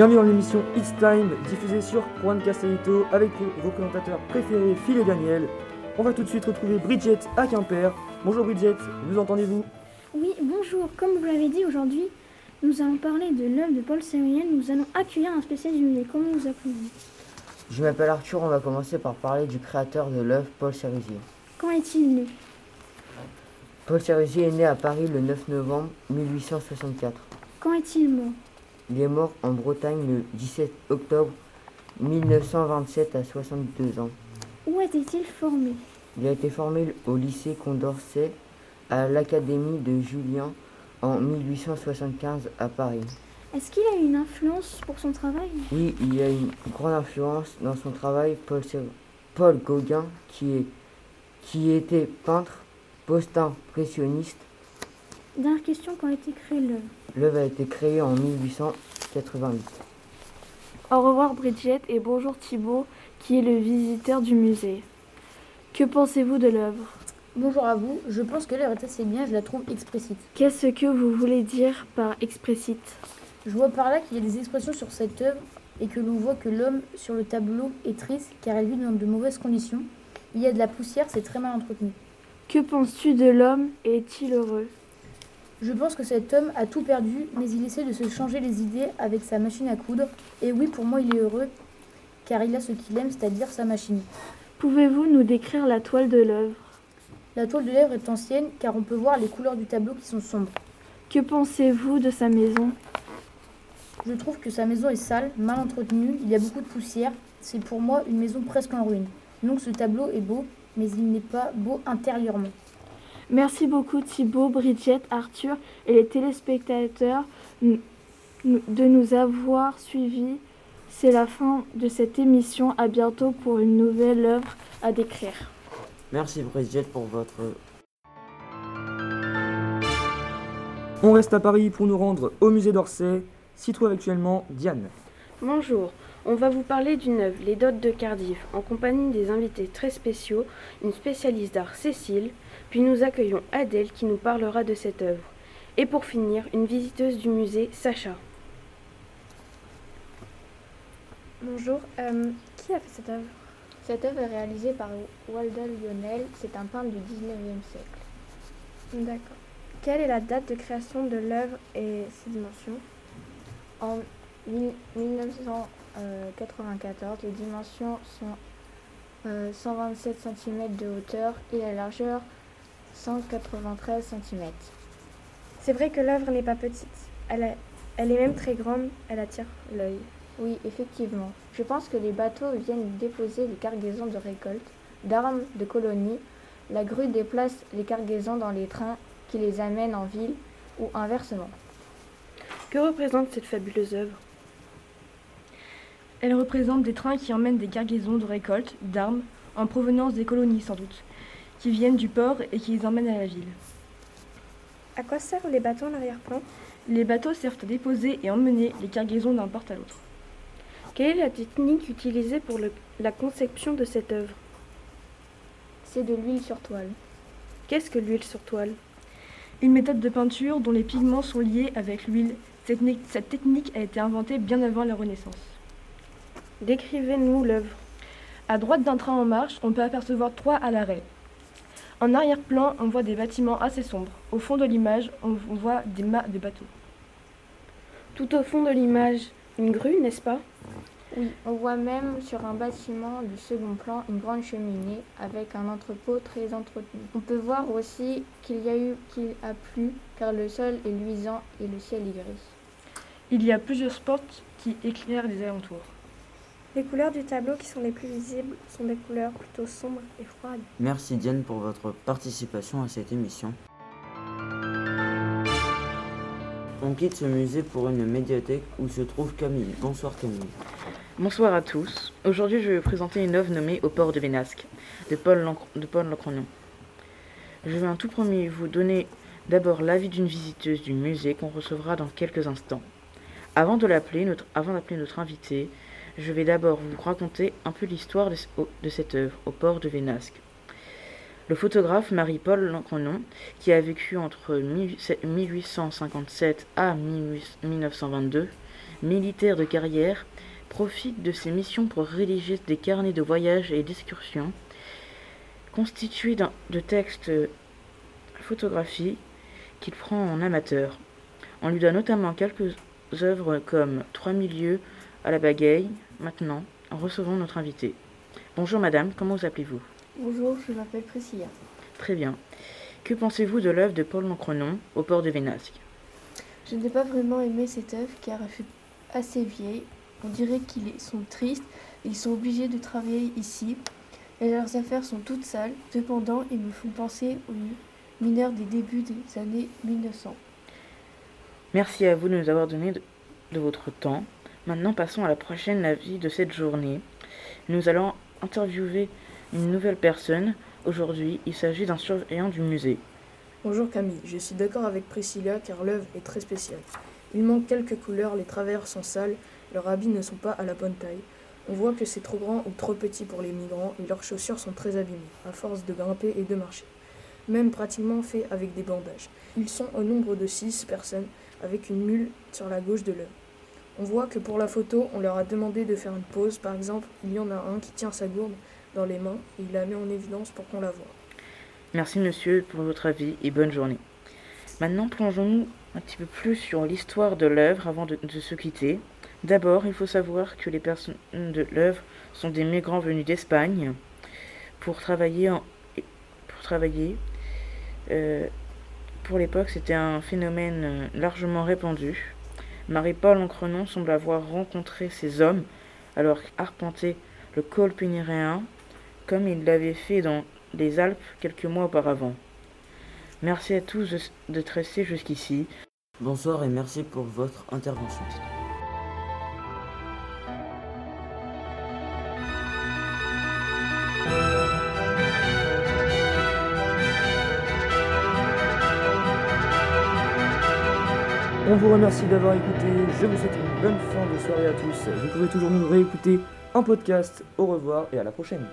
Bienvenue dans l'émission It's Time, diffusée sur Juan Castellito avec vos présentateurs préférés Phil et Daniel. On va tout de suite retrouver Bridget à Quimper. Bonjour Bridget, nous entendez-vous? Oui, bonjour. Comme vous l'avez dit aujourd'hui, nous allons parler de l'œuvre de Paul Séruriel. Nous allons accueillir un spécialiste du musée. Comment vous appelez-vous? Je m'appelle Arthur, on va commencer par parler du créateur de l'œuvre, Paul Sérusier. Quand est-il né? Paul Sérusier est né à Paris le 9 novembre 1864. Quand est-il mort? Il est mort en Bretagne le 17 octobre 1927 à 62 ans. Où était-il formé? Il a été formé au lycée Condorcet à l'Académie de Julien en 1875 à Paris. Est-ce qu'il a une influence pour son travail? Oui, il y a une grande influence dans son travail, Paul, Gauguin, qui, est, qui était peintre, post-impressionniste. Dernière question, quand a été créée l'œuvre L'œuvre a été créée en 1888. Au revoir Bridget et bonjour Thibaut qui est le visiteur du musée. Que pensez-vous de l'œuvre? Bonjour à vous, je pense que l'œuvre est assez bien, je la trouve explicite. Qu'est-ce que vous voulez dire par explicite? Je vois par là qu'il y a des expressions sur cette œuvre et que l'on voit que l'homme sur le tableau est triste car il vit dans de mauvaises conditions. Il y a de la poussière, c'est très mal entretenu. Que penses-tu de l'homme? Et est-il heureux? Je pense que cet homme a tout perdu, mais il essaie de se changer les idées avec sa machine à coudre. Et oui, pour moi, il est heureux car il a ce qu'il aime, c'est-à-dire sa machine. Pouvez-vous nous décrire la toile de l'œuvre? La toile de l'œuvre est ancienne car on peut voir les couleurs du tableau qui sont sombres. Que pensez-vous de sa maison? Je trouve que sa maison est sale, mal entretenue, il y a beaucoup de poussière. C'est pour moi une maison presque en ruine. Donc ce tableau est beau, mais il n'est pas beau intérieurement. Merci beaucoup Thibaut, Bridget, Arthur et les téléspectateurs de nous avoir suivis. C'est la fin de cette émission. À bientôt pour une nouvelle œuvre à décrire. Merci Bridget pour votre... On reste à Paris pour nous rendre au musée d'Orsay. S'y trouve actuellement Diane. Bonjour, on va vous parler d'une œuvre, Les Dots de Cardiff, en compagnie des invités très spéciaux, une spécialiste d'art Cécile, puis nous accueillons Adèle qui nous parlera de cette œuvre. Et pour finir, une visiteuse du musée, Sacha. Bonjour, euh, qui a fait cette œuvre? Cette œuvre est réalisée par Waldo Lionel, c'est un peintre du 19e siècle. D'accord. Quelle est la date de création de l'œuvre et ses dimensions? En 1900. Euh, 94. Les dimensions sont euh, 127 cm de hauteur et la largeur 193 cm. C'est vrai que l'œuvre n'est pas petite. Elle, est même très grande, elle attire l'œil. Oui, effectivement. Je pense que les bateaux viennent déposer les cargaisons de récolte, d'armes, de colonies. La grue déplace les cargaisons dans les trains qui les amènent en ville ou inversement. Que représente cette fabuleuse œuvre? Elle représente des trains qui emmènent des cargaisons de récoltes, d'armes, en provenance des colonies sans doute, qui viennent du port et qui les emmènent à la ville. À quoi servent les bateaux en arrière-plan? Les bateaux servent à déposer et emmener les cargaisons d'un port à l'autre. Quelle est la technique utilisée pour le- la conception de cette œuvre? C'est de l'huile sur toile. Qu'est-ce que l'huile sur toile? Une méthode de peinture dont les pigments sont liés avec l'huile. Cette technique a été inventée bien avant la Renaissance. Décrivez-nous l'œuvre. À droite d'un train en marche, on peut apercevoir trois à l'arrêt. En arrière-plan, on voit des bâtiments assez sombres. Au fond de l'image, on voit des mâts de bateaux. Tout au fond de l'image, une grue, n'est-ce pas? Oui, on voit même sur un bâtiment du second plan une grande cheminée avec un entrepôt très entretenu. On peut voir aussi qu'il y a eu qu'il a plu car le sol est luisant et le ciel est gris. Il y a plusieurs spots qui éclairent les alentours. Les couleurs du tableau qui sont les plus visibles sont des couleurs plutôt sombres et froides. Merci Diane pour votre participation à cette émission. On quitte ce musée pour une médiathèque où se trouve Camille. Bonsoir Camille. Bonsoir à tous. Aujourd'hui, je vais vous présenter une œuvre nommée Au port de Vénasque de Paul, Lancr- de Paul Lacrognon. Je vais en tout premier vous donner d'abord l'avis d'une visiteuse du musée qu'on recevra dans quelques instants. Avant de l'appeler, notre, avant d'appeler notre invité, je vais d'abord vous raconter un peu l'histoire de, ce- de cette œuvre, Au port de Vénasque. Le photographe Marie-Paul Lancronon, qui a vécu entre 1857 à 1922, militaire de carrière, profite de ses missions pour rédiger des carnets de voyage et d'excursion constitués de textes photographies qu'il prend en amateur. On lui donne notamment quelques œuvres comme Trois milieux à la bagaille, maintenant, en recevant notre invité. Bonjour madame, comment vous appelez-vous? Bonjour, je m'appelle Priscilla. Très bien. Que pensez-vous de l'œuvre de Paul Lancrenon au port de Vénasque? Je n'ai pas vraiment aimé cette œuvre car elle fait assez vieille. On dirait qu'ils sont tristes ils sont obligés de travailler ici. Et leurs affaires sont toutes sales. Cependant, ils me font penser aux mineurs des débuts des années 1900. Merci à vous de nous avoir donné de votre temps. Maintenant, passons à la prochaine avis de cette journée. Nous allons interviewer une nouvelle personne. Aujourd'hui, il s'agit d'un surveillant du musée. Bonjour Camille, je suis d'accord avec Priscilla car l'œuvre est très spéciale. Il manque quelques couleurs, les travers sont sales, leurs habits ne sont pas à la bonne taille. On voit que c'est trop grand ou trop petit pour les migrants et leurs chaussures sont très abîmées, à force de grimper et de marcher. Même pratiquement fait avec des bandages. Ils sont au nombre de 6 personnes avec une mule sur la gauche de l'œuvre. On voit que pour la photo, on leur a demandé de faire une pause. Par exemple, il y en a un qui tient sa gourde dans les mains et il la met en évidence pour qu'on la voie. Merci monsieur pour votre avis et bonne journée. Maintenant, plongeons-nous un petit peu plus sur l'histoire de l'œuvre avant de, se quitter. D'abord, il faut savoir que les personnes de l'œuvre sont des migrants venus d'Espagne pour travailler. Pour travailler. Euh, pour l'époque, c'était un phénomène largement répandu. Marie-Paul Ancrenon semble avoir rencontré ces hommes alors arpenté le col pénéréen comme il l'avait fait dans les Alpes quelques mois auparavant. Merci à tous d'être restés jusqu'ici. Bonsoir et merci pour votre intervention. On vous remercie d'avoir écouté, je vous souhaite une bonne fin de soirée à tous. Vous pouvez toujours nous réécouter en podcast. Au revoir et à la prochaine.